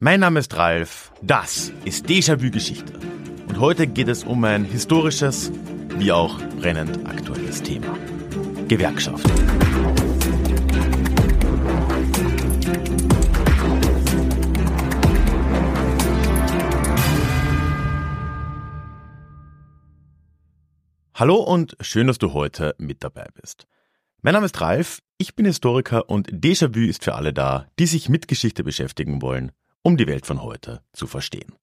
Mein Name ist Ralf, das ist Déjà-vu Geschichte. Und heute geht es um ein historisches, wie auch brennend aktuelles Thema. Gewerkschaft. Hallo und schön, dass du heute mit dabei bist. Mein Name ist Ralf, ich bin Historiker und Déjà-vu ist für alle da, die sich mit Geschichte beschäftigen wollen, um die Welt von heute zu verstehen.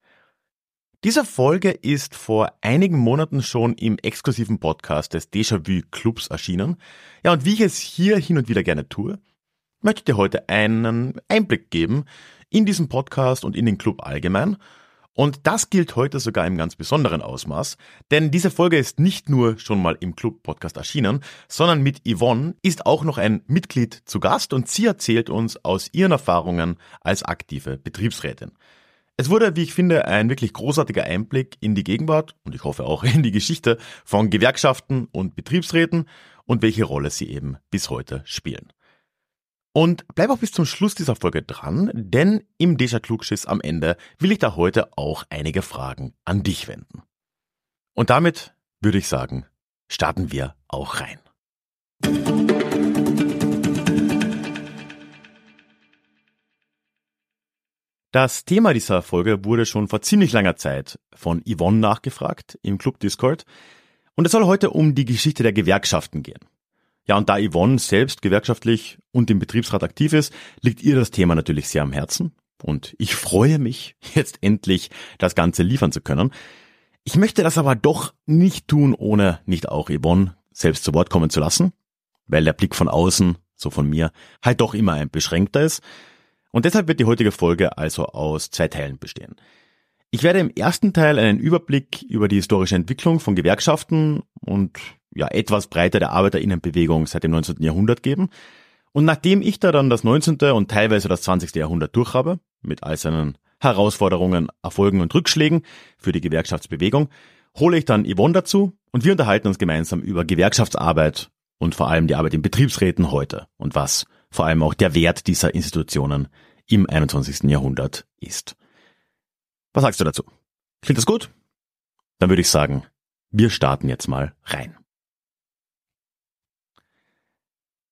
Diese Folge ist vor einigen Monaten schon im exklusiven Podcast des Déjà-vu Clubs erschienen. Ja, und wie ich es hier hin und wieder gerne tue, möchte ich dir heute einen Einblick geben in diesen Podcast und in den Club allgemein und das gilt heute sogar im ganz besonderen Ausmaß, denn diese Folge ist nicht nur schon mal im Club-Podcast erschienen, sondern mit Yvonne ist auch noch ein Mitglied zu Gast und sie erzählt uns aus ihren Erfahrungen als aktive Betriebsrätin. Es wurde, wie ich finde, ein wirklich großartiger Einblick in die Gegenwart und ich hoffe auch in die Geschichte von Gewerkschaften und Betriebsräten und welche Rolle sie eben bis heute spielen. Und bleib auch bis zum Schluss dieser Folge dran, denn im Deja Klugschiss am Ende will ich da heute auch einige Fragen an dich wenden. Und damit würde ich sagen, starten wir auch rein. Das Thema dieser Folge wurde schon vor ziemlich langer Zeit von Yvonne nachgefragt im Club Discord und es soll heute um die Geschichte der Gewerkschaften gehen. Ja, und da Yvonne selbst gewerkschaftlich und im Betriebsrat aktiv ist, liegt ihr das Thema natürlich sehr am Herzen. Und ich freue mich, jetzt endlich das Ganze liefern zu können. Ich möchte das aber doch nicht tun, ohne nicht auch Yvonne selbst zu Wort kommen zu lassen, weil der Blick von außen, so von mir, halt doch immer ein beschränkter ist. Und deshalb wird die heutige Folge also aus zwei Teilen bestehen. Ich werde im ersten Teil einen Überblick über die historische Entwicklung von Gewerkschaften und ja, etwas breiter der Arbeiterinnenbewegung seit dem 19. Jahrhundert geben. Und nachdem ich da dann das 19. und teilweise das 20. Jahrhundert durch habe, mit all seinen Herausforderungen, Erfolgen und Rückschlägen für die Gewerkschaftsbewegung, hole ich dann Yvonne dazu und wir unterhalten uns gemeinsam über Gewerkschaftsarbeit und vor allem die Arbeit in Betriebsräten heute und was vor allem auch der Wert dieser Institutionen im 21. Jahrhundert ist. Was sagst du dazu? Klingt das gut? Dann würde ich sagen, wir starten jetzt mal rein.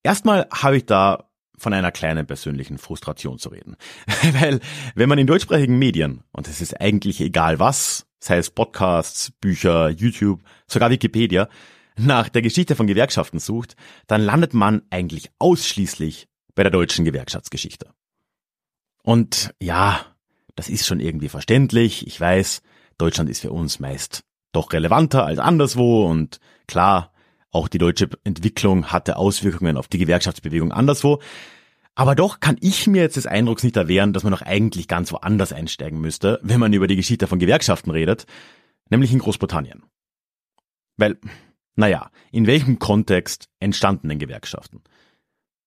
Erstmal habe ich da von einer kleinen persönlichen Frustration zu reden. Weil wenn man in deutschsprachigen Medien, und es ist eigentlich egal was, sei es Podcasts, Bücher, YouTube, sogar Wikipedia, nach der Geschichte von Gewerkschaften sucht, dann landet man eigentlich ausschließlich bei der deutschen Gewerkschaftsgeschichte. Und ja, das ist schon irgendwie verständlich. Ich weiß, Deutschland ist für uns meist doch relevanter als anderswo und klar, auch die deutsche Entwicklung hatte Auswirkungen auf die Gewerkschaftsbewegung anderswo. Aber doch kann ich mir jetzt des Eindrucks nicht erwehren, dass man doch eigentlich ganz woanders einsteigen müsste, wenn man über die Geschichte von Gewerkschaften redet, nämlich in Großbritannien. Weil, naja, in welchem Kontext entstanden denn Gewerkschaften?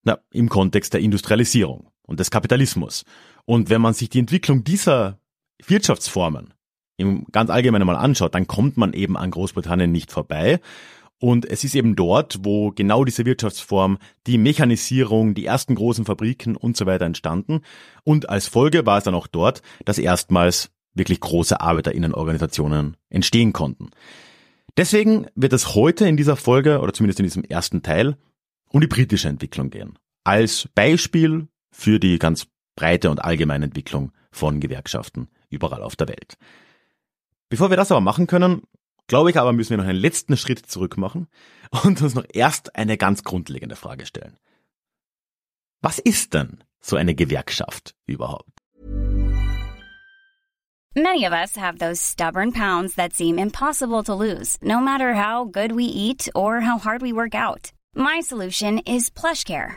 Na, im Kontext der Industrialisierung und des Kapitalismus. Und wenn man sich die Entwicklung dieser Wirtschaftsformen im ganz allgemeinen mal anschaut, dann kommt man eben an Großbritannien nicht vorbei. Und es ist eben dort, wo genau diese Wirtschaftsform, die Mechanisierung, die ersten großen Fabriken und so weiter entstanden. Und als Folge war es dann auch dort, dass erstmals wirklich große Arbeiterinnenorganisationen entstehen konnten. Deswegen wird es heute in dieser Folge, oder zumindest in diesem ersten Teil, um die britische Entwicklung gehen. Als Beispiel für die ganz breite und allgemeine Entwicklung von Gewerkschaften überall auf der Welt. Bevor wir das aber machen können, glaube ich aber, müssen wir noch einen letzten Schritt zurück machen und uns noch erst eine ganz grundlegende Frage stellen. Was ist denn so eine Gewerkschaft überhaupt? Many of us have those stubborn pounds that seem impossible to lose, no matter how good we eat or how hard we work out. My solution is PlushCare.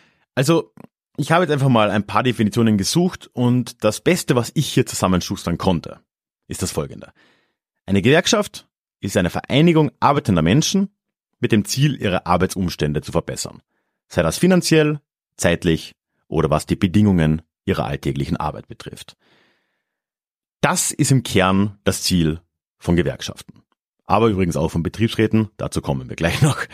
Also, Ich habe jetzt einfach mal ein paar Definitionen gesucht und das Beste, was ich hier zusammenschustern konnte, ist das folgende. Eine Gewerkschaft ist eine Vereinigung arbeitender Menschen mit dem Ziel, ihre Arbeitsumstände zu verbessern. Sei das finanziell, zeitlich oder was die Bedingungen ihrer alltäglichen Arbeit betrifft. Das ist im Kern das Ziel von Gewerkschaften. Aber übrigens auch von Betriebsräten, dazu kommen wir gleich noch.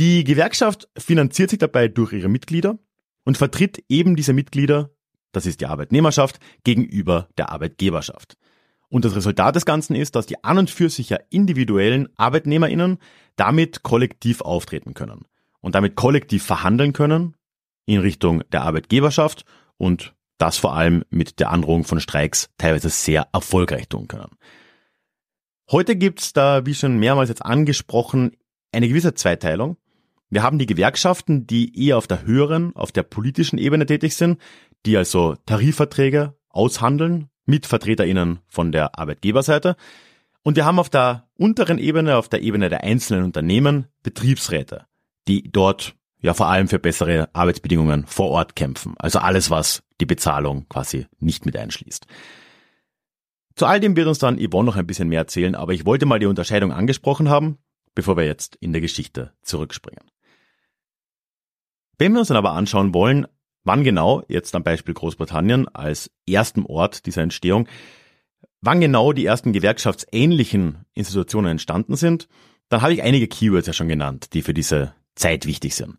Die Gewerkschaft finanziert sich dabei durch ihre Mitglieder und vertritt eben diese Mitglieder, das ist die Arbeitnehmerschaft, gegenüber der Arbeitgeberschaft. Und das Resultat des Ganzen ist, dass die an und für sich ja individuellen ArbeitnehmerInnen damit kollektiv auftreten können und damit kollektiv verhandeln können in Richtung der Arbeitgeberschaft und das vor allem mit der Androhung von Streiks teilweise sehr erfolgreich tun können. Heute gibt's da, wie schon mehrmals jetzt angesprochen, eine gewisse Zweiteilung. Wir haben die Gewerkschaften, die eher auf der höheren, auf der politischen Ebene tätig sind, die also Tarifverträge aushandeln mit VertreterInnen von der Arbeitgeberseite. Und wir haben auf der unteren Ebene, auf der Ebene der einzelnen Unternehmen, Betriebsräte, die dort ja vor allem für bessere Arbeitsbedingungen vor Ort kämpfen. Also alles, was die Bezahlung quasi nicht mit einschließt. Zu all dem wird uns dann Yvonne noch ein bisschen mehr erzählen, aber ich wollte mal die Unterscheidung angesprochen haben, bevor wir jetzt in der Geschichte zurückspringen. Wenn wir uns dann aber anschauen wollen, wann genau, jetzt am Beispiel Großbritannien als ersten Ort dieser Entstehung, wann genau die ersten gewerkschaftsähnlichen Institutionen entstanden sind, dann habe ich einige Keywords ja schon genannt, die für diese Zeit wichtig sind.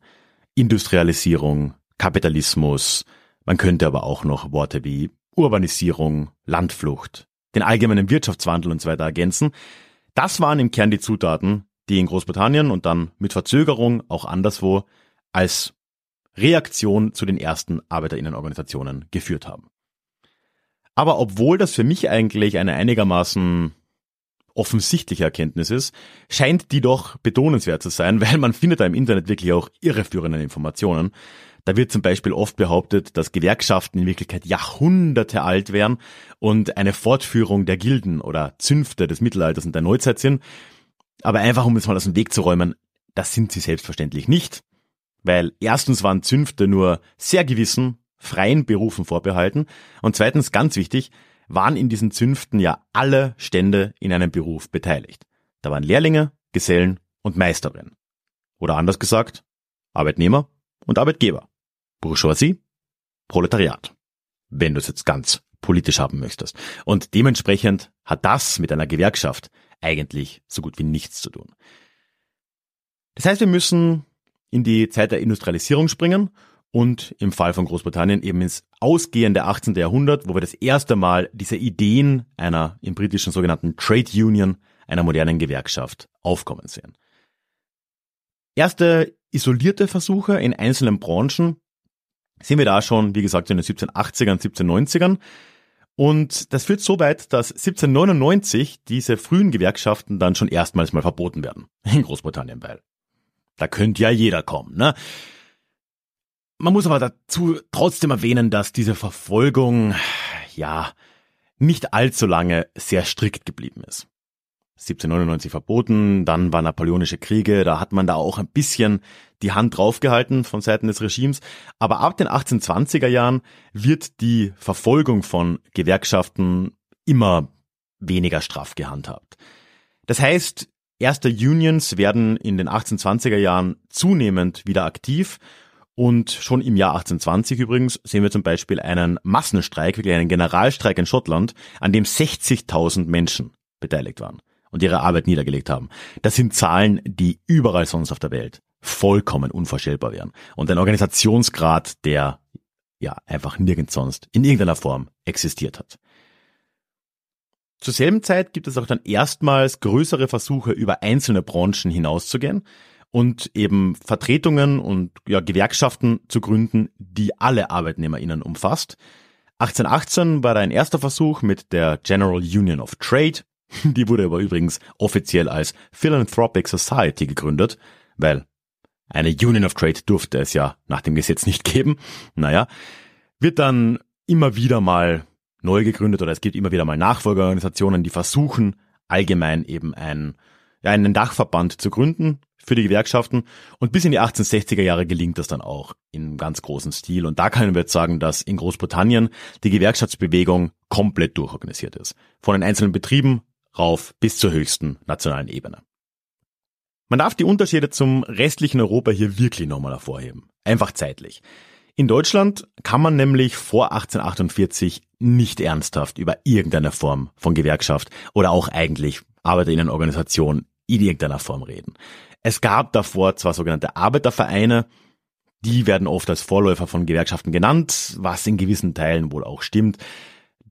Industrialisierung, Kapitalismus, man könnte aber auch noch Worte wie Urbanisierung, Landflucht, den allgemeinen Wirtschaftswandel und so weiter ergänzen. Das waren im Kern die Zutaten, die in Großbritannien und dann mit Verzögerung auch anderswo als Reaktion zu den ersten Arbeiterinnenorganisationen geführt haben. Aber obwohl das für mich eigentlich eine einigermaßen offensichtliche Erkenntnis ist, scheint die doch betonenswert zu sein, weil man findet da im Internet wirklich auch irreführende Informationen. Da wird zum Beispiel oft behauptet, dass Gewerkschaften in Wirklichkeit Jahrhunderte alt wären und eine Fortführung der Gilden oder Zünfte des Mittelalters und der Neuzeit sind. Aber einfach um es mal aus dem Weg zu räumen, das sind sie selbstverständlich nicht. Weil erstens waren Zünfte nur sehr gewissen, freien Berufen vorbehalten und zweitens ganz wichtig, waren in diesen Zünften ja alle Stände in einem Beruf beteiligt. Da waren Lehrlinge, Gesellen und Meisterinnen. Oder anders gesagt, Arbeitnehmer und Arbeitgeber. Bourgeoisie, Proletariat. Wenn du es jetzt ganz politisch haben möchtest. Und dementsprechend hat das mit einer Gewerkschaft eigentlich so gut wie nichts zu tun. Das heißt, wir müssen in die Zeit der Industrialisierung springen und im Fall von Großbritannien eben ins ausgehende 18. Jahrhundert, wo wir das erste Mal diese Ideen einer im britischen sogenannten Trade Union, einer modernen Gewerkschaft, aufkommen sehen. Erste isolierte Versuche in einzelnen Branchen sehen wir da schon, wie gesagt, in den 1780ern, 1790ern. Und das führt so weit, dass 1799 diese frühen Gewerkschaften dann schon erstmals mal verboten werden. In Großbritannien, weil da könnte ja jeder kommen, ne? Man muss aber dazu trotzdem erwähnen, dass diese Verfolgung, ja, nicht allzu lange sehr strikt geblieben ist. 1799 verboten, dann war Napoleonische Kriege, da hat man da auch ein bisschen die Hand draufgehalten von Seiten des Regimes. Aber ab den 1820er Jahren wird die Verfolgung von Gewerkschaften immer weniger straff gehandhabt. Das heißt, erste Unions werden in den 1820er Jahren zunehmend wieder aktiv und schon im Jahr 1820 übrigens sehen wir zum Beispiel einen Massenstreik, wirklich einen Generalstreik in Schottland, an dem 60.000 Menschen beteiligt waren und ihre Arbeit niedergelegt haben. Das sind Zahlen, die überall sonst auf der Welt vollkommen unvorstellbar wären. Und ein Organisationsgrad, der ja einfach nirgends sonst in irgendeiner Form existiert hat. Zur selben Zeit gibt es auch dann erstmals größere Versuche, über einzelne Branchen hinauszugehen und eben Vertretungen und ja, Gewerkschaften zu gründen, die alle ArbeitnehmerInnen umfasst. 1818 war da ein erster Versuch mit der General Union of Trade. Die wurde aber übrigens offiziell als Philanthropic Society gegründet, weil eine Union of Trade durfte es ja nach dem Gesetz nicht geben. Naja, wird dann immer wieder mal neu gegründet oder es gibt immer wieder mal Nachfolgeorganisationen, die versuchen allgemein eben ein, ja, einen Dachverband zu gründen für die Gewerkschaften und bis in die 1860er Jahre gelingt das dann auch in ganz großen Stil. Und da können wir jetzt sagen, dass in Großbritannien die Gewerkschaftsbewegung komplett durchorganisiert ist. Von den einzelnen Betrieben rauf bis zur höchsten nationalen Ebene. Man darf die Unterschiede zum restlichen Europa hier wirklich nochmal hervorheben. Einfach zeitlich. In Deutschland kann man nämlich vor 1848 nicht ernsthaft über irgendeine Form von Gewerkschaft oder auch eigentlich Arbeiterinnenorganisation in irgendeiner Form reden. Es gab davor zwar sogenannte Arbeitervereine, die werden oft als Vorläufer von Gewerkschaften genannt, was in gewissen Teilen wohl auch stimmt.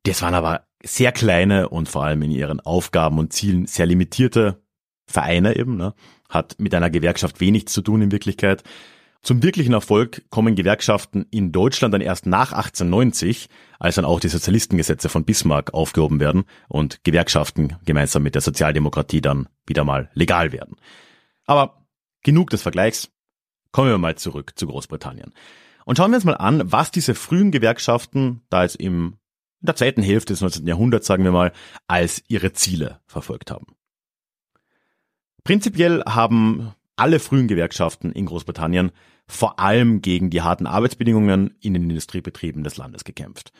Das waren aber sehr kleine und vor allem in ihren Aufgaben und Zielen sehr limitierte Vereine eben, ne? hat mit einer Gewerkschaft wenig zu tun in Wirklichkeit. Zum wirklichen Erfolg kommen Gewerkschaften in Deutschland dann erst nach 1890, als dann auch die Sozialistengesetze von Bismarck aufgehoben werden und Gewerkschaften gemeinsam mit der Sozialdemokratie dann wieder mal legal werden. Aber genug des Vergleichs. Kommen wir mal zurück zu Großbritannien. Und schauen wir uns mal an, was diese frühen Gewerkschaften da jetzt im, in der zweiten Hälfte des 19. Jahrhunderts, sagen wir mal, als ihre Ziele verfolgt haben. Prinzipiell haben alle frühen Gewerkschaften in Großbritannien vor allem gegen die harten Arbeitsbedingungen in den Industriebetrieben des Landes gekämpft.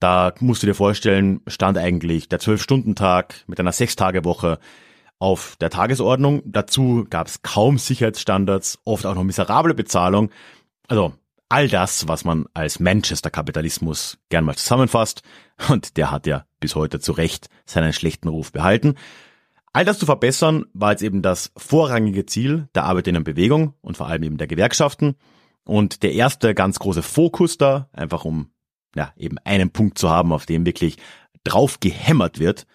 Da musst du dir vorstellen, stand eigentlich der Zwölf-Stunden-Tag mit einer Sechstagewoche auf der Tagesordnung. Dazu gab es kaum Sicherheitsstandards, oft auch noch miserable Bezahlung. Also all das, was man als Manchester-Kapitalismus gern mal zusammenfasst. Und der hat ja bis heute zu Recht seinen schlechten Ruf behalten. All das zu verbessern war jetzt eben das vorrangige Ziel der Arbeiterinnenbewegung und vor allem eben der Gewerkschaften. Und der erste ganz große Fokus da, einfach um ja, eben einen Punkt zu haben, auf dem wirklich drauf gehämmert wird,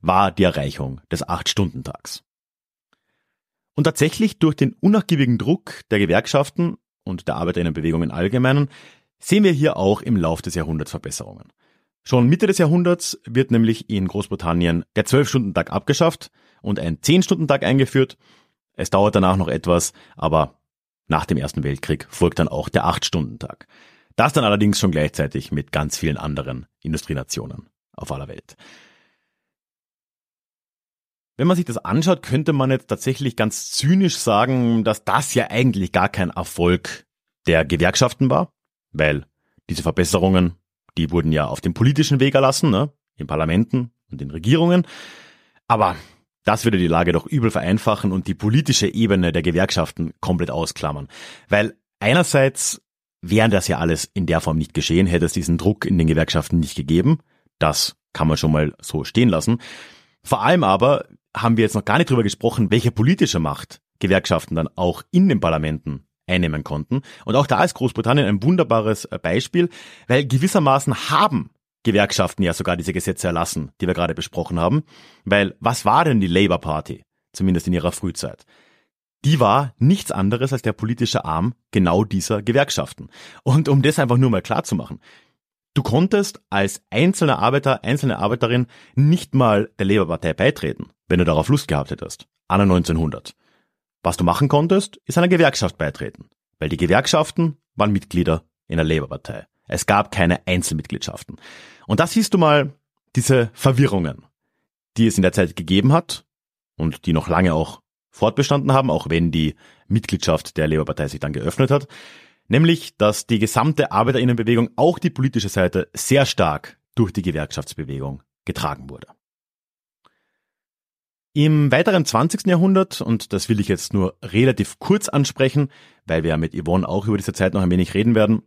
war die Erreichung des Acht-Stunden-Tags. Und tatsächlich durch den unnachgiebigen Druck der Gewerkschaften und der Arbeiterinnenbewegung im Allgemeinen sehen wir hier auch im Lauf des Jahrhunderts Verbesserungen. Schon Mitte des Jahrhunderts wird nämlich in Großbritannien der Zwölf-Stunden-Tag abgeschafft und ein Zehn-Stunden-Tag eingeführt. Es dauert danach noch etwas, aber nach dem Ersten Weltkrieg folgt dann auch der Acht-Stunden-Tag. Das dann allerdings schon gleichzeitig mit ganz vielen anderen Industrienationen auf aller Welt. Wenn man sich das anschaut, könnte man jetzt tatsächlich ganz zynisch sagen, dass das ja eigentlich gar kein Erfolg der Gewerkschaften war, weil diese Verbesserungen, die wurden ja auf dem politischen Weg erlassen, ne, in Parlamenten und in Regierungen. Aber das würde die Lage doch übel vereinfachen und die politische Ebene der Gewerkschaften komplett ausklammern. Weil einerseits wäre das ja alles in der Form nicht geschehen, hätte es diesen Druck in den Gewerkschaften nicht gegeben. Das kann man schon mal so stehen lassen. Vor allem aber haben wir jetzt noch gar nicht drüber gesprochen, welche politische Macht Gewerkschaften dann auch in den Parlamenten einnehmen konnten. Und auch da ist Großbritannien ein wunderbares äh, Beispiel, weil gewissermaßen haben Gewerkschaften ja sogar diese Gesetze erlassen, die wir gerade besprochen haben. Weil was war denn die Labour Party, zumindest in ihrer Frühzeit? Die war nichts anderes als der politische Arm genau dieser Gewerkschaften. Und um das einfach nur mal klar zu machen, Du konntest als einzelner Arbeiter, einzelne Arbeiterin nicht mal der Labour-Partei beitreten, wenn du darauf Lust gehabt hättest. Anno 1900. Was du machen konntest, ist einer Gewerkschaft beitreten, weil die Gewerkschaften waren Mitglieder in der Labour-Partei. Es gab keine Einzelmitgliedschaften. Und das siehst du mal diese Verwirrungen, die es in der Zeit gegeben hat und die noch lange auch fortbestanden haben, auch wenn die Mitgliedschaft der Labour-Partei sich dann geöffnet hat nämlich dass die gesamte Arbeiterinnenbewegung, auch die politische Seite, sehr stark durch die Gewerkschaftsbewegung getragen wurde. Im weiteren 20. Jahrhundert, und das will ich jetzt nur relativ kurz ansprechen, weil wir ja mit Yvonne auch über diese Zeit noch ein wenig reden werden,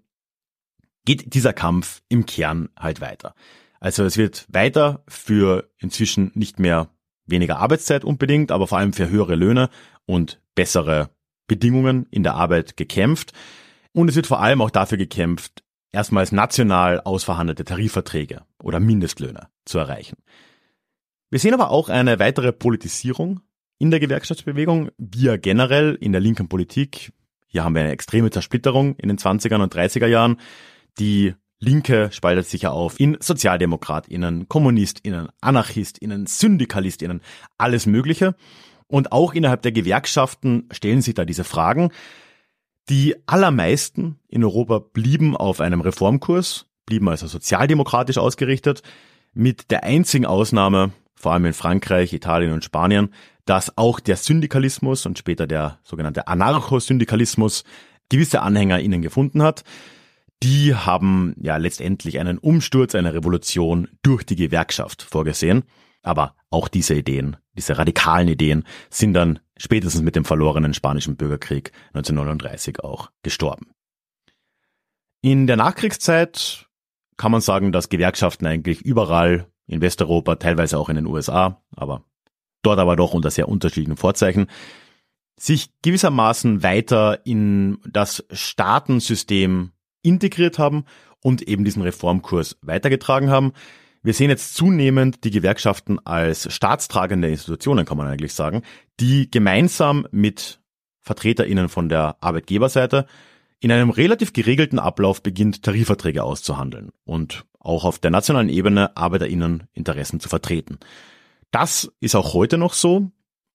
geht dieser Kampf im Kern halt weiter. Also es wird weiter für inzwischen nicht mehr weniger Arbeitszeit unbedingt, aber vor allem für höhere Löhne und bessere Bedingungen in der Arbeit gekämpft. Und es wird vor allem auch dafür gekämpft, erstmals national ausverhandelte Tarifverträge oder Mindestlöhne zu erreichen. Wir sehen aber auch eine weitere Politisierung in der Gewerkschaftsbewegung, ja generell in der linken Politik. Hier haben wir eine extreme Zersplitterung in den 20er und 30er Jahren. Die Linke spaltet sich ja auf in SozialdemokratInnen, KommunistInnen, AnarchistInnen, SyndikalistInnen, alles Mögliche. Und auch innerhalb der Gewerkschaften stellen sich da diese Fragen. Die allermeisten in Europa blieben auf einem Reformkurs, blieben also sozialdemokratisch ausgerichtet, mit der einzigen Ausnahme, vor allem in Frankreich, Italien und Spanien, dass auch der Syndikalismus und später der sogenannte Anarchosyndikalismus gewisse Anhänger innen gefunden hat. Die haben ja letztendlich einen Umsturz einer Revolution durch die Gewerkschaft vorgesehen. Aber auch diese Ideen, diese radikalen Ideen sind dann spätestens mit dem verlorenen spanischen Bürgerkrieg 1939 auch gestorben. In der Nachkriegszeit kann man sagen, dass Gewerkschaften eigentlich überall in Westeuropa, teilweise auch in den USA, aber dort aber doch unter sehr unterschiedlichen Vorzeichen, sich gewissermaßen weiter in das Staatensystem integriert haben und eben diesen Reformkurs weitergetragen haben. Wir sehen jetzt zunehmend die Gewerkschaften als staatstragende Institutionen, kann man eigentlich sagen, die gemeinsam mit VertreterInnen von der Arbeitgeberseite in einem relativ geregelten Ablauf beginnt, Tarifverträge auszuhandeln und auch auf der nationalen Ebene ArbeiterInnen Interessen zu vertreten. Das ist auch heute noch so.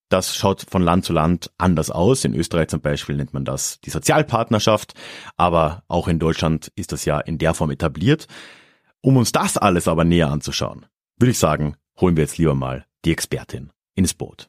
Das schaut von Land zu Land anders aus. In Österreich zum Beispiel nennt man das die Sozialpartnerschaft, aber auch in Deutschland ist das ja in der Form etabliert. Um uns das alles aber näher anzuschauen, würde ich sagen, holen wir jetzt lieber mal die Expertin ins Boot.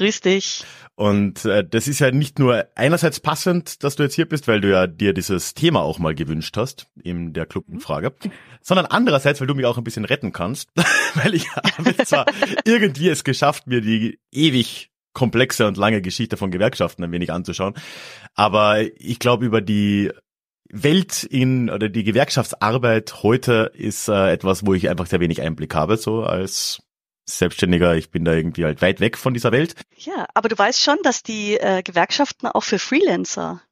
Grüß dich. Und äh, das ist ja nicht nur einerseits passend, dass du jetzt hier bist, weil du ja dir dieses Thema auch mal gewünscht hast in der Clubumfrage, sondern andererseits, weil du mich auch ein bisschen retten kannst, weil ich habe zwar irgendwie es geschafft, mir die ewig komplexe und lange Geschichte von Gewerkschaften ein wenig anzuschauen, aber ich glaube über die Welt in oder die Gewerkschaftsarbeit heute ist äh, etwas, wo ich einfach sehr wenig Einblick habe, so als Selbstständiger, ich bin da irgendwie halt weit weg von dieser Welt. Ja, aber du weißt schon, dass die äh, Gewerkschaften auch für Freelancer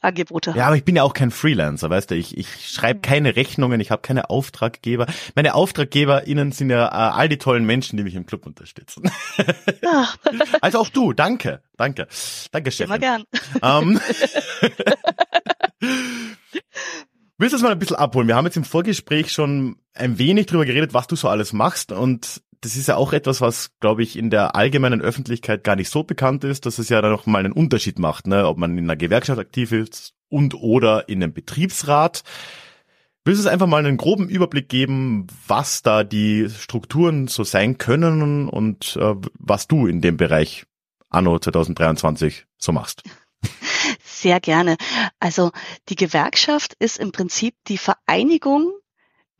Angebote haben. Ja, aber ich bin ja auch kein Freelancer, weißt du, ich, ich schreibe keine Rechnungen, ich habe keine Auftraggeber. Meine AuftraggeberInnen sind ja äh, all die tollen Menschen, die mich im Club unterstützen. Ja. also auch du, danke, danke, danke, Chefin. Immer gern. Ähm, Willst du es mal ein bisschen abholen? Wir haben jetzt im Vorgespräch schon ein wenig drüber geredet, was du so alles machst und das ist ja auch etwas, was, glaube ich, in der allgemeinen Öffentlichkeit gar nicht so bekannt ist, dass es ja dann noch mal einen Unterschied macht, ne? ob man in einer Gewerkschaft aktiv ist und oder in einem Betriebsrat. Willst du es einfach mal einen groben Überblick geben, was da die Strukturen so sein können und äh, was du in dem Bereich anno 2023 so machst? Sehr gerne. Also die Gewerkschaft ist im Prinzip die Vereinigung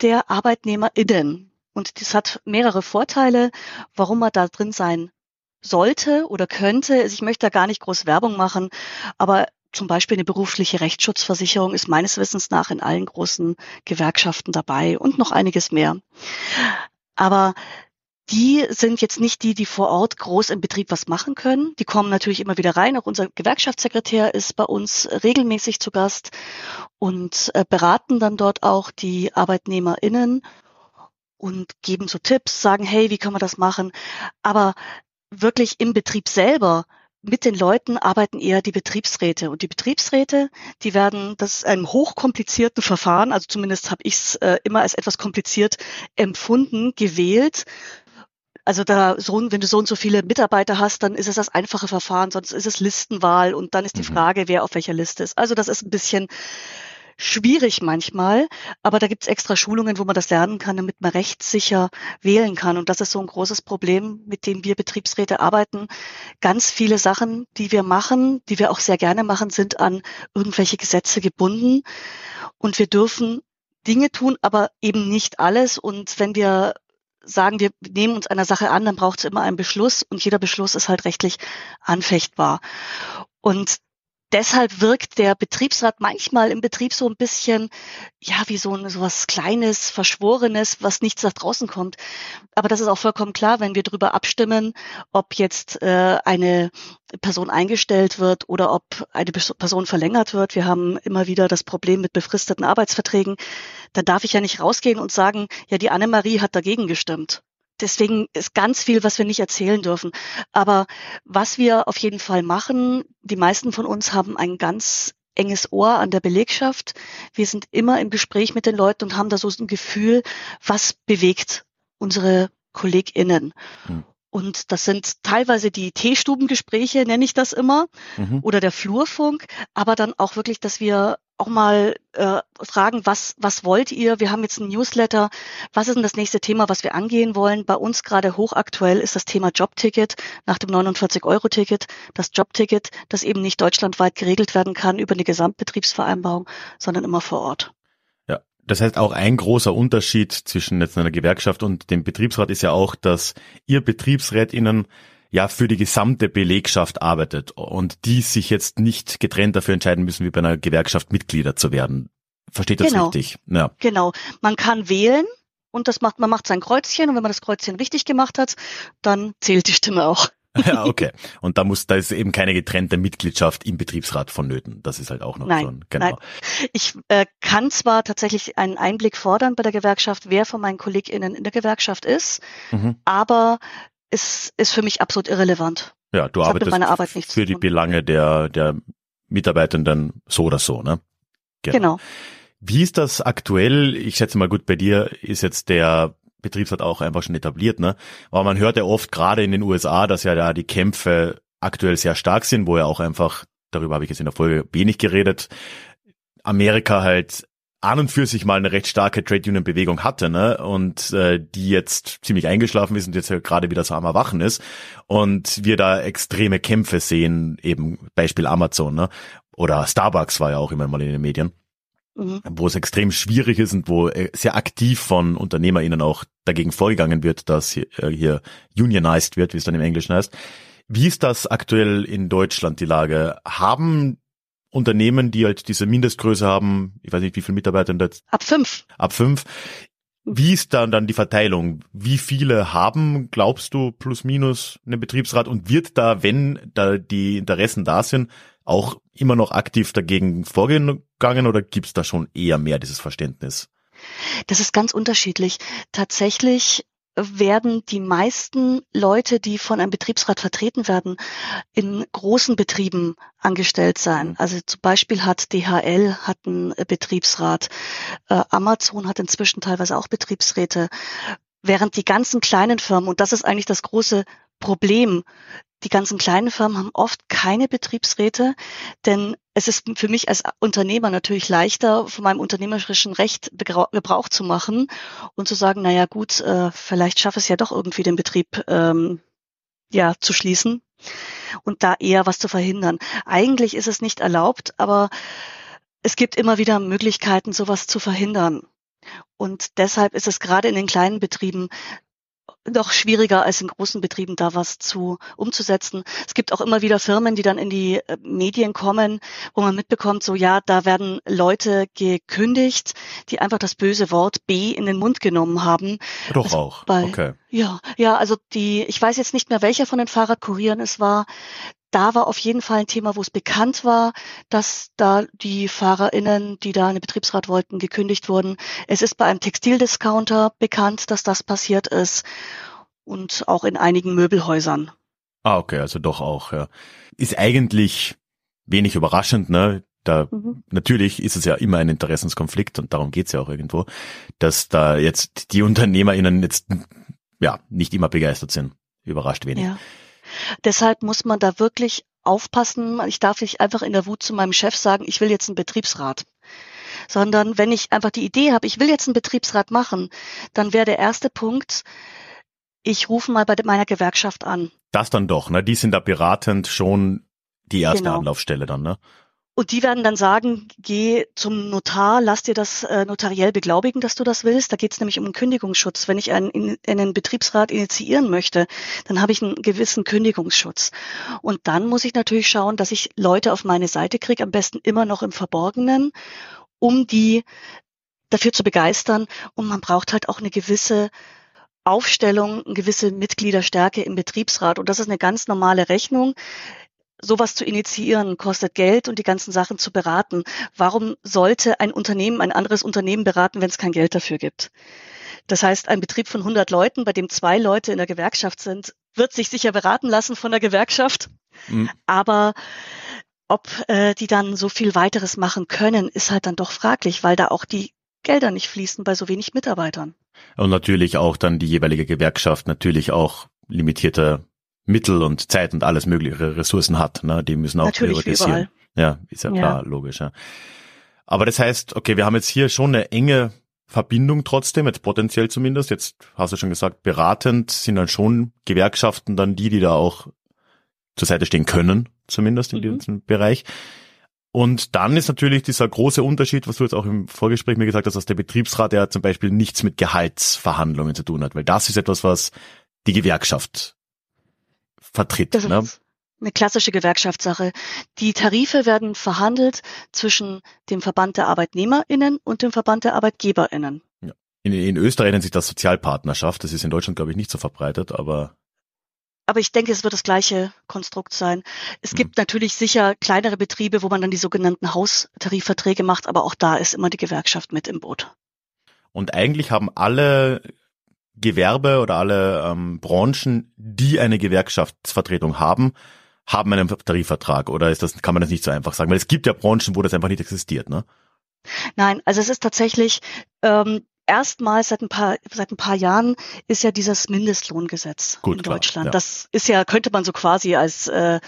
der ArbeitnehmerInnen. Und das hat mehrere Vorteile, warum man da drin sein sollte oder könnte. Also ich möchte da gar nicht groß Werbung machen, aber zum Beispiel eine berufliche Rechtsschutzversicherung ist meines Wissens nach in allen großen Gewerkschaften dabei und noch einiges mehr. Aber die sind jetzt nicht die, die vor Ort groß im Betrieb was machen können. Die kommen natürlich immer wieder rein. Auch unser Gewerkschaftssekretär ist bei uns regelmäßig zu Gast und äh, beraten dann dort auch die ArbeitnehmerInnen und geben so Tipps, sagen, hey, wie kann man das machen? Aber wirklich im Betrieb selber mit den Leuten arbeiten eher die Betriebsräte. Und die Betriebsräte, die werden, das ist ein hochkomplizierten Verfahren, also zumindest habe ich es äh, immer als etwas kompliziert empfunden, gewählt also da so, wenn du so und so viele Mitarbeiter hast, dann ist es das einfache Verfahren, sonst ist es Listenwahl und dann ist die mhm. Frage, wer auf welcher Liste ist. Also das ist ein bisschen schwierig manchmal, aber da gibt's extra Schulungen, wo man das lernen kann, damit man rechtssicher wählen kann. Und das ist so ein großes Problem, mit dem wir Betriebsräte arbeiten. Ganz viele Sachen, die wir machen, die wir auch sehr gerne machen, sind an irgendwelche Gesetze gebunden. Und wir dürfen Dinge tun, aber eben nicht alles. Und wenn wir sagen, wir nehmen uns einer Sache an, dann braucht es immer einen Beschluss und jeder Beschluss ist halt rechtlich anfechtbar. Und deshalb wirkt der Betriebsrat manchmal im Betrieb so ein bisschen, ja, wie so, ein, so was Kleines, Verschworenes, was nichts nach draußen kommt. Aber das ist auch vollkommen klar, wenn wir darüber abstimmen, ob jetzt äh, eine Person eingestellt wird oder ob eine Person verlängert wird. Wir haben immer wieder das Problem mit befristeten Arbeitsverträgen. Da darf ich ja nicht rausgehen und sagen, ja, die Annemarie hat dagegen gestimmt deswegen ist ganz viel, was wir nicht erzählen dürfen. Aber was wir auf jeden Fall machen, die meisten von uns haben ein ganz enges Ohr an der Belegschaft. Wir sind immer im Gespräch mit den Leuten und haben da so ein Gefühl, was bewegt unsere KollegInnen. Hm. Und das sind teilweise die Teestubengespräche, nenne ich das immer, mhm. oder der Flurfunk, aber dann auch wirklich, dass wir auch mal äh, fragen, was, was wollt ihr? Wir haben jetzt ein Newsletter. Was ist denn das nächste Thema, was wir angehen wollen? Bei uns gerade hochaktuell ist das Thema Jobticket nach dem 49-Euro-Ticket. Das Jobticket, das eben nicht deutschlandweit geregelt werden kann über eine Gesamtbetriebsvereinbarung, sondern immer vor Ort. Ja, das heißt auch ein großer Unterschied zwischen jetzt einer Gewerkschaft und dem Betriebsrat ist ja auch, dass ihr BetriebsrätInnen ja für die gesamte Belegschaft arbeitet und die sich jetzt nicht getrennt dafür entscheiden müssen, wie bei einer Gewerkschaft Mitglieder zu werden. Versteht das genau. richtig? Ja. Genau. Man kann wählen und das macht, man macht sein Kreuzchen und wenn man das Kreuzchen richtig gemacht hat, dann zählt die Stimme auch. ja, okay. Und da muss, da ist eben keine getrennte Mitgliedschaft im Betriebsrat vonnöten. Das ist halt auch noch nein, so ein, genau. Nein. Ich äh, kann zwar tatsächlich einen Einblick fordern bei der Gewerkschaft, wer von meinen KollegInnen in der Gewerkschaft ist, mhm. aber ist, ist für mich absolut irrelevant. Ja, du das arbeitest für die Belange der, der Mitarbeitenden so oder so, ne? Genau. genau. Wie ist das aktuell? Ich schätze mal gut, bei dir ist jetzt der Betriebsrat auch einfach schon etabliert, ne? Aber man hört ja oft gerade in den USA, dass ja da die Kämpfe aktuell sehr stark sind, wo ja auch einfach, darüber habe ich jetzt in der Folge wenig geredet, Amerika halt an und für sich mal eine recht starke Trade Union Bewegung hatte, ne? Und äh, die jetzt ziemlich eingeschlafen ist und jetzt ja gerade wieder so am Erwachen ist. Und wir da extreme Kämpfe sehen, eben Beispiel Amazon, ne? Oder Starbucks war ja auch immer mal in den Medien. Mhm. Wo es extrem schwierig ist und wo äh, sehr aktiv von UnternehmerInnen auch dagegen vorgegangen wird, dass hier, äh, hier unionized wird, wie es dann im Englischen heißt. Wie ist das aktuell in Deutschland die Lage? Haben Unternehmen, die halt diese Mindestgröße haben, ich weiß nicht, wie viele Mitarbeiter jetzt? Ab fünf. Ab fünf. Wie ist dann dann die Verteilung? Wie viele haben, glaubst du, plus minus einen Betriebsrat und wird da, wenn da die Interessen da sind, auch immer noch aktiv dagegen vorgegangen oder gibt's da schon eher mehr dieses Verständnis? Das ist ganz unterschiedlich. Tatsächlich werden die meisten Leute, die von einem Betriebsrat vertreten werden, in großen Betrieben angestellt sein. Also zum Beispiel hat DHL hat einen Betriebsrat, äh, Amazon hat inzwischen teilweise auch Betriebsräte, während die ganzen kleinen Firmen, und das ist eigentlich das große Problem, die ganzen kleinen Firmen haben oft keine Betriebsräte, denn es ist für mich als Unternehmer natürlich leichter, von meinem unternehmerischen Recht Gebrauch zu machen und zu sagen, naja gut, äh, vielleicht schaffe es ja doch irgendwie den Betrieb ähm, ja zu schließen und da eher was zu verhindern. Eigentlich ist es nicht erlaubt, aber es gibt immer wieder Möglichkeiten, sowas zu verhindern. Und deshalb ist es gerade in den kleinen Betrieben noch schwieriger als in großen Betrieben da was zu umzusetzen. Es gibt auch immer wieder Firmen, die dann in die äh, Medien kommen, wo man mitbekommt, so ja, da werden Leute gekündigt, die einfach das böse Wort B in den Mund genommen haben. Doch also auch. Bei, okay. Ja, ja, also die, ich weiß jetzt nicht mehr, welcher von den Fahrradkurieren es war, da war auf jeden Fall ein Thema, wo es bekannt war, dass da die FahrerInnen, die da einen Betriebsrat wollten, gekündigt wurden. Es ist bei einem Textildiscounter bekannt, dass das passiert ist und auch in einigen Möbelhäusern. Ah, okay, also doch auch, ja. Ist eigentlich wenig überraschend, ne? Da mhm. natürlich ist es ja immer ein Interessenskonflikt und darum geht's ja auch irgendwo, dass da jetzt die UnternehmerInnen jetzt ja nicht immer begeistert sind. Überrascht wenig. Ja. Deshalb muss man da wirklich aufpassen. Ich darf nicht einfach in der Wut zu meinem Chef sagen, ich will jetzt einen Betriebsrat. Sondern wenn ich einfach die Idee habe, ich will jetzt einen Betriebsrat machen, dann wäre der erste Punkt, ich rufe mal bei meiner Gewerkschaft an. Das dann doch, ne? Die sind da beratend schon die erste genau. Anlaufstelle dann, ne? Und die werden dann sagen, geh zum Notar, lass dir das äh, notariell beglaubigen, dass du das willst. Da geht es nämlich um Kündigungsschutz. Wenn ich einen, in, einen Betriebsrat initiieren möchte, dann habe ich einen gewissen Kündigungsschutz. Und dann muss ich natürlich schauen, dass ich Leute auf meine Seite kriege, am besten immer noch im Verborgenen, um die dafür zu begeistern. Und man braucht halt auch eine gewisse Aufstellung, eine gewisse Mitgliederstärke im Betriebsrat. Und das ist eine ganz normale Rechnung sowas zu initiieren kostet Geld und die ganzen Sachen zu beraten. Warum sollte ein Unternehmen ein anderes Unternehmen beraten, wenn es kein Geld dafür gibt? Das heißt, ein Betrieb von 100 Leuten, bei dem zwei Leute in der Gewerkschaft sind, wird sich sicher beraten lassen von der Gewerkschaft. Mhm. Aber ob äh, die dann so viel weiteres machen können, ist halt dann doch fraglich, weil da auch die Gelder nicht fließen bei so wenig Mitarbeitern. Und natürlich auch dann die jeweilige Gewerkschaft natürlich auch limitierte Mittel und Zeit und alles mögliche Ressourcen hat. Ne? Die müssen auch Natürlich priorisieren. Ja, ist ja, ja klar, logisch. Ja. Aber das heißt, okay, wir haben jetzt hier schon eine enge Verbindung trotzdem, jetzt potenziell zumindest. Jetzt hast du schon gesagt, beratend sind dann schon Gewerkschaften dann die, die da auch zur Seite stehen können, zumindest in mhm. diesem Bereich. Und dann ist natürlich dieser große Unterschied, was du jetzt auch im Vorgespräch mir gesagt hast, dass der Betriebsrat ja zum Beispiel nichts mit Gehaltsverhandlungen zu tun hat, weil das ist etwas, was die Gewerkschaft vertritt. Das ne? ist eine klassische Gewerkschaftssache. Die Tarife werden verhandelt zwischen dem Verband der ArbeitnehmerInnen und dem Verband der ArbeitgeberInnen. Ja. In, in Österreich nennt sich das Sozialpartnerschaft. Das ist in Deutschland, glaube ich, nicht so verbreitet, aber aber ich denke, es wird das gleiche Konstrukt sein. Es gibt mhm. natürlich sicher kleinere Betriebe, wo man dann die sogenannten Haustarifverträge macht, aber auch da ist immer die Gewerkschaft mit im Boot. Und eigentlich haben alle Gewerbe oder alle ähm, Branchen, die eine Gewerkschaftsvertretung haben, haben einen Tarifvertrag oder ist das, kann man das nicht so einfach sagen? Weil es gibt ja Branchen, wo das einfach nicht existiert, ne? Nein, also es ist tatsächlich ähm, erstmals seit ein paar seit ein paar Jahren ist ja dieses Mindestlohngesetz Gut, in klar, Deutschland. Ja. Das ist ja könnte man so quasi als äh,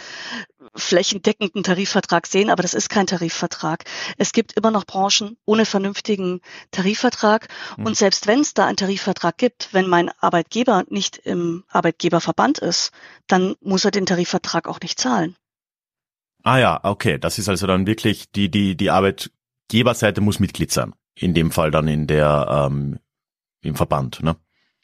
flächendeckenden Tarifvertrag sehen, aber das ist kein Tarifvertrag. Es gibt immer noch Branchen ohne vernünftigen Tarifvertrag mhm. und selbst wenn es da einen Tarifvertrag gibt, wenn mein Arbeitgeber nicht im Arbeitgeberverband ist, dann muss er den Tarifvertrag auch nicht zahlen. Ah ja, okay, das ist also dann wirklich die die die Arbeitgeberseite muss Mitglied sein in dem Fall dann in der ähm, im Verband, ne?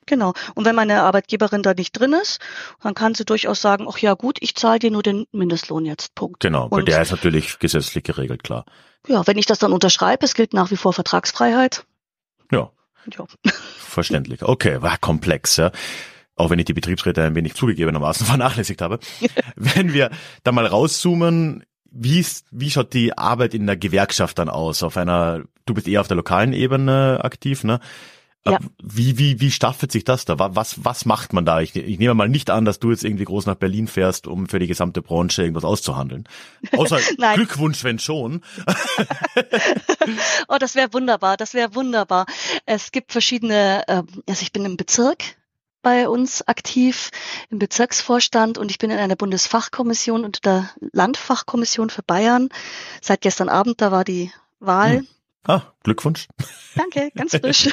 Genau. Und wenn meine Arbeitgeberin da nicht drin ist, dann kann sie durchaus sagen, ach ja gut, ich zahle dir nur den Mindestlohn jetzt. Punkt. Genau, weil der ist natürlich gesetzlich geregelt, klar. Ja, wenn ich das dann unterschreibe, es gilt nach wie vor Vertragsfreiheit. Ja. ja. Verständlich. Okay, war komplex, ja. Auch wenn ich die Betriebsräte ein wenig zugegebenermaßen vernachlässigt habe. wenn wir da mal rauszoomen, wie, ist, wie schaut die Arbeit in der Gewerkschaft dann aus? Auf einer, du bist eher auf der lokalen Ebene aktiv, ne? Ja. Wie, wie, wie staffelt sich das da? Was, was macht man da? Ich, ich nehme mal nicht an, dass du jetzt irgendwie groß nach Berlin fährst, um für die gesamte Branche irgendwas auszuhandeln. Außer Glückwunsch, wenn schon. oh, das wäre wunderbar, das wäre wunderbar. Es gibt verschiedene, ähm, also ich bin im Bezirk bei uns aktiv im Bezirksvorstand und ich bin in einer Bundesfachkommission und der Landfachkommission für Bayern. Seit gestern Abend, da war die Wahl. Hm. Ah, Glückwunsch. Danke, ganz frisch.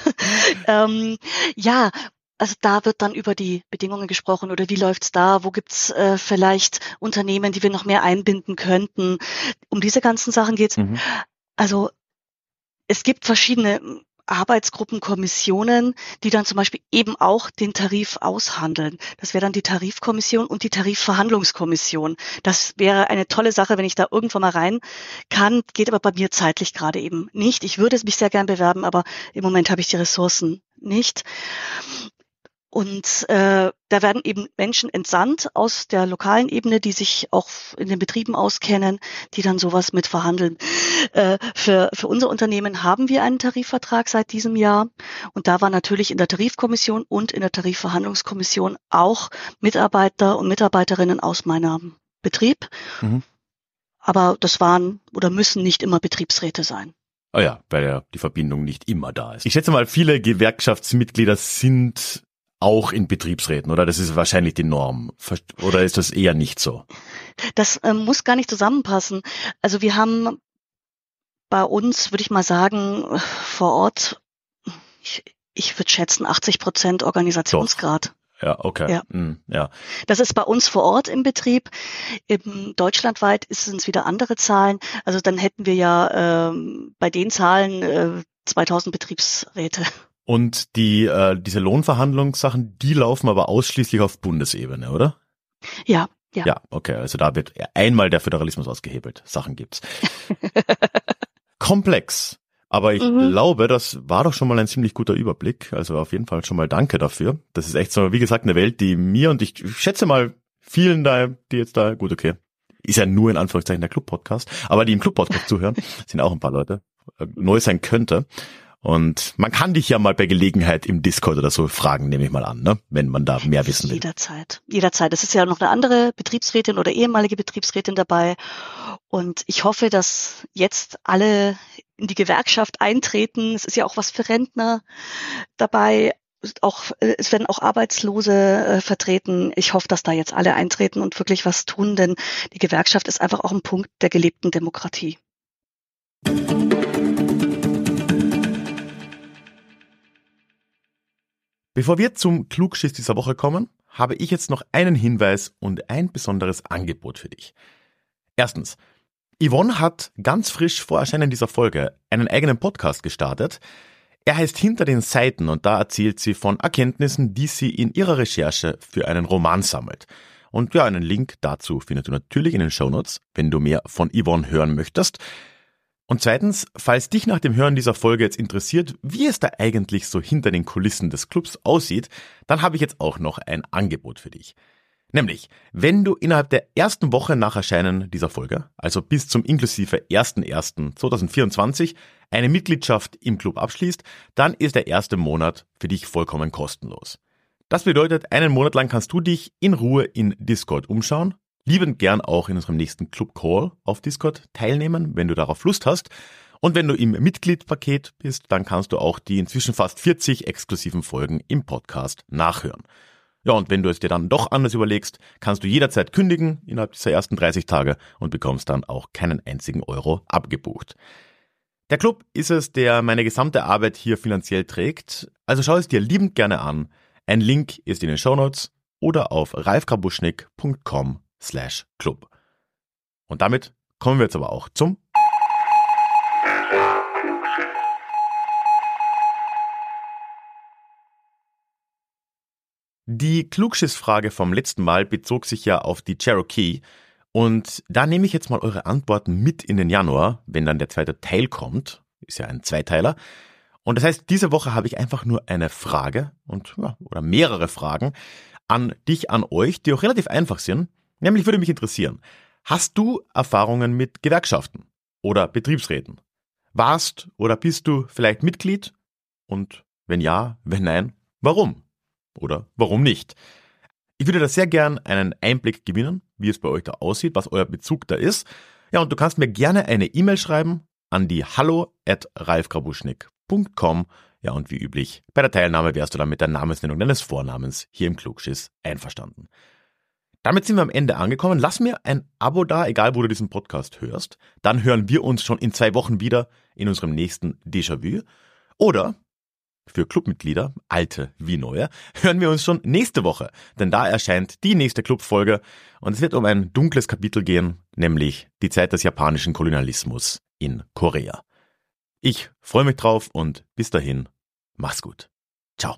ähm, ja, also da wird dann über die Bedingungen gesprochen oder wie läuft's da, wo gibt's äh, vielleicht Unternehmen, die wir noch mehr einbinden könnten. Um diese ganzen Sachen geht's. Mhm. Also es gibt verschiedene Arbeitsgruppen, Kommissionen, die dann zum Beispiel eben auch den Tarif aushandeln. Das wäre dann die Tarifkommission und die Tarifverhandlungskommission. Das wäre eine tolle Sache, wenn ich da irgendwann mal rein kann, geht aber bei mir zeitlich gerade eben nicht. Ich würde es mich sehr gern bewerben, aber im Moment habe ich die Ressourcen nicht. Und äh, da werden eben Menschen entsandt aus der lokalen Ebene, die sich auch in den Betrieben auskennen, die dann sowas mit verhandeln. Äh, für, für unser Unternehmen haben wir einen Tarifvertrag seit diesem Jahr. Und da war natürlich in der Tarifkommission und in der Tarifverhandlungskommission auch Mitarbeiter und Mitarbeiterinnen aus meinem Betrieb. Mhm. Aber das waren oder müssen nicht immer Betriebsräte sein. Oh ja, weil ja die Verbindung nicht immer da ist. Ich schätze mal, viele Gewerkschaftsmitglieder sind auch in Betriebsräten, oder? Das ist wahrscheinlich die Norm. Oder ist das eher nicht so? Das äh, muss gar nicht zusammenpassen. Also wir haben bei uns, würde ich mal sagen, vor Ort, ich, ich würde schätzen 80 Prozent Organisationsgrad. Doch. Ja, okay. Ja. Hm, ja. Das ist bei uns vor Ort im Betrieb. Im, deutschlandweit sind es wieder andere Zahlen. Also dann hätten wir ja ähm, bei den Zahlen äh, 2000 Betriebsräte. Und die äh, diese Lohnverhandlungssachen, die laufen aber ausschließlich auf Bundesebene, oder? Ja, ja. Ja, okay. Also da wird einmal der Föderalismus ausgehebelt. Sachen gibt's. Komplex. Aber ich Mhm. glaube, das war doch schon mal ein ziemlich guter Überblick. Also auf jeden Fall schon mal danke dafür. Das ist echt so, wie gesagt, eine Welt, die mir und ich schätze mal vielen da, die jetzt da, gut, okay, ist ja nur in Anführungszeichen der Club-Podcast, aber die im Club-Podcast zuhören, sind auch ein paar Leute, äh, neu sein könnte. Und man kann dich ja mal bei Gelegenheit im Discord oder so fragen, nehme ich mal an, ne? wenn man da mehr wissen will. Jederzeit. Jederzeit. Es ist ja noch eine andere Betriebsrätin oder ehemalige Betriebsrätin dabei. Und ich hoffe, dass jetzt alle in die Gewerkschaft eintreten. Es ist ja auch was für Rentner dabei. Auch, es werden auch Arbeitslose äh, vertreten. Ich hoffe, dass da jetzt alle eintreten und wirklich was tun, denn die Gewerkschaft ist einfach auch ein Punkt der gelebten Demokratie. Bevor wir zum Klugschiss dieser Woche kommen, habe ich jetzt noch einen Hinweis und ein besonderes Angebot für dich. Erstens, Yvonne hat ganz frisch vor Erscheinen dieser Folge einen eigenen Podcast gestartet. Er heißt Hinter den Seiten und da erzählt sie von Erkenntnissen, die sie in ihrer Recherche für einen Roman sammelt. Und ja, einen Link dazu findest du natürlich in den Shownotes, wenn du mehr von Yvonne hören möchtest. Und zweitens, falls dich nach dem Hören dieser Folge jetzt interessiert, wie es da eigentlich so hinter den Kulissen des Clubs aussieht, dann habe ich jetzt auch noch ein Angebot für dich. Nämlich, wenn du innerhalb der ersten Woche nach Erscheinen dieser Folge, also bis zum inklusive 1.1.2024, eine Mitgliedschaft im Club abschließt, dann ist der erste Monat für dich vollkommen kostenlos. Das bedeutet, einen Monat lang kannst du dich in Ruhe in Discord umschauen, liebend gern auch in unserem nächsten Club Call auf Discord teilnehmen, wenn du darauf Lust hast. Und wenn du im Mitgliedpaket bist, dann kannst du auch die inzwischen fast 40 exklusiven Folgen im Podcast nachhören. Ja, und wenn du es dir dann doch anders überlegst, kannst du jederzeit kündigen innerhalb dieser ersten 30 Tage und bekommst dann auch keinen einzigen Euro abgebucht. Der Club ist es, der meine gesamte Arbeit hier finanziell trägt, also schau es dir liebend gerne an. Ein Link ist in den Shownotes oder auf ralfkrabuschnick.com slash club. Und damit kommen wir jetzt aber auch zum Die Klugschissfrage vom letzten Mal bezog sich ja auf die Cherokee und da nehme ich jetzt mal eure Antworten mit in den Januar, wenn dann der zweite Teil kommt. Ist ja ein Zweiteiler. Und das heißt, diese Woche habe ich einfach nur eine Frage und ja, oder mehrere Fragen an dich, an euch, die auch relativ einfach sind. Nämlich würde mich interessieren, hast du Erfahrungen mit Gewerkschaften oder Betriebsräten? Warst oder bist du vielleicht Mitglied? Und wenn ja, wenn nein, warum? Oder warum nicht? Ich würde da sehr gern einen Einblick gewinnen, wie es bei euch da aussieht, was euer Bezug da ist. Ja, und du kannst mir gerne eine E-Mail schreiben an die hallo at ralfgrabuschnick.com. Ja, und wie üblich, bei der Teilnahme wärst du dann mit der Namensnennung deines Vornamens hier im Klugschiss einverstanden. Damit sind wir am Ende angekommen. Lass mir ein Abo da, egal wo du diesen Podcast hörst. Dann hören wir uns schon in zwei Wochen wieder in unserem nächsten Déjà-vu. Oder für Clubmitglieder, alte wie neue, hören wir uns schon nächste Woche, denn da erscheint die nächste Clubfolge und es wird um ein dunkles Kapitel gehen, nämlich die Zeit des japanischen Kolonialismus in Korea. Ich freue mich drauf und bis dahin, mach's gut. Ciao.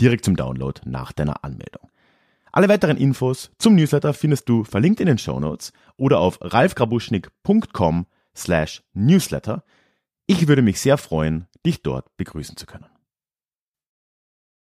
Direkt zum Download nach deiner Anmeldung. Alle weiteren Infos zum Newsletter findest du verlinkt in den Show Notes oder auf ralfgrabuschnik.com slash newsletter. Ich würde mich sehr freuen, dich dort begrüßen zu können.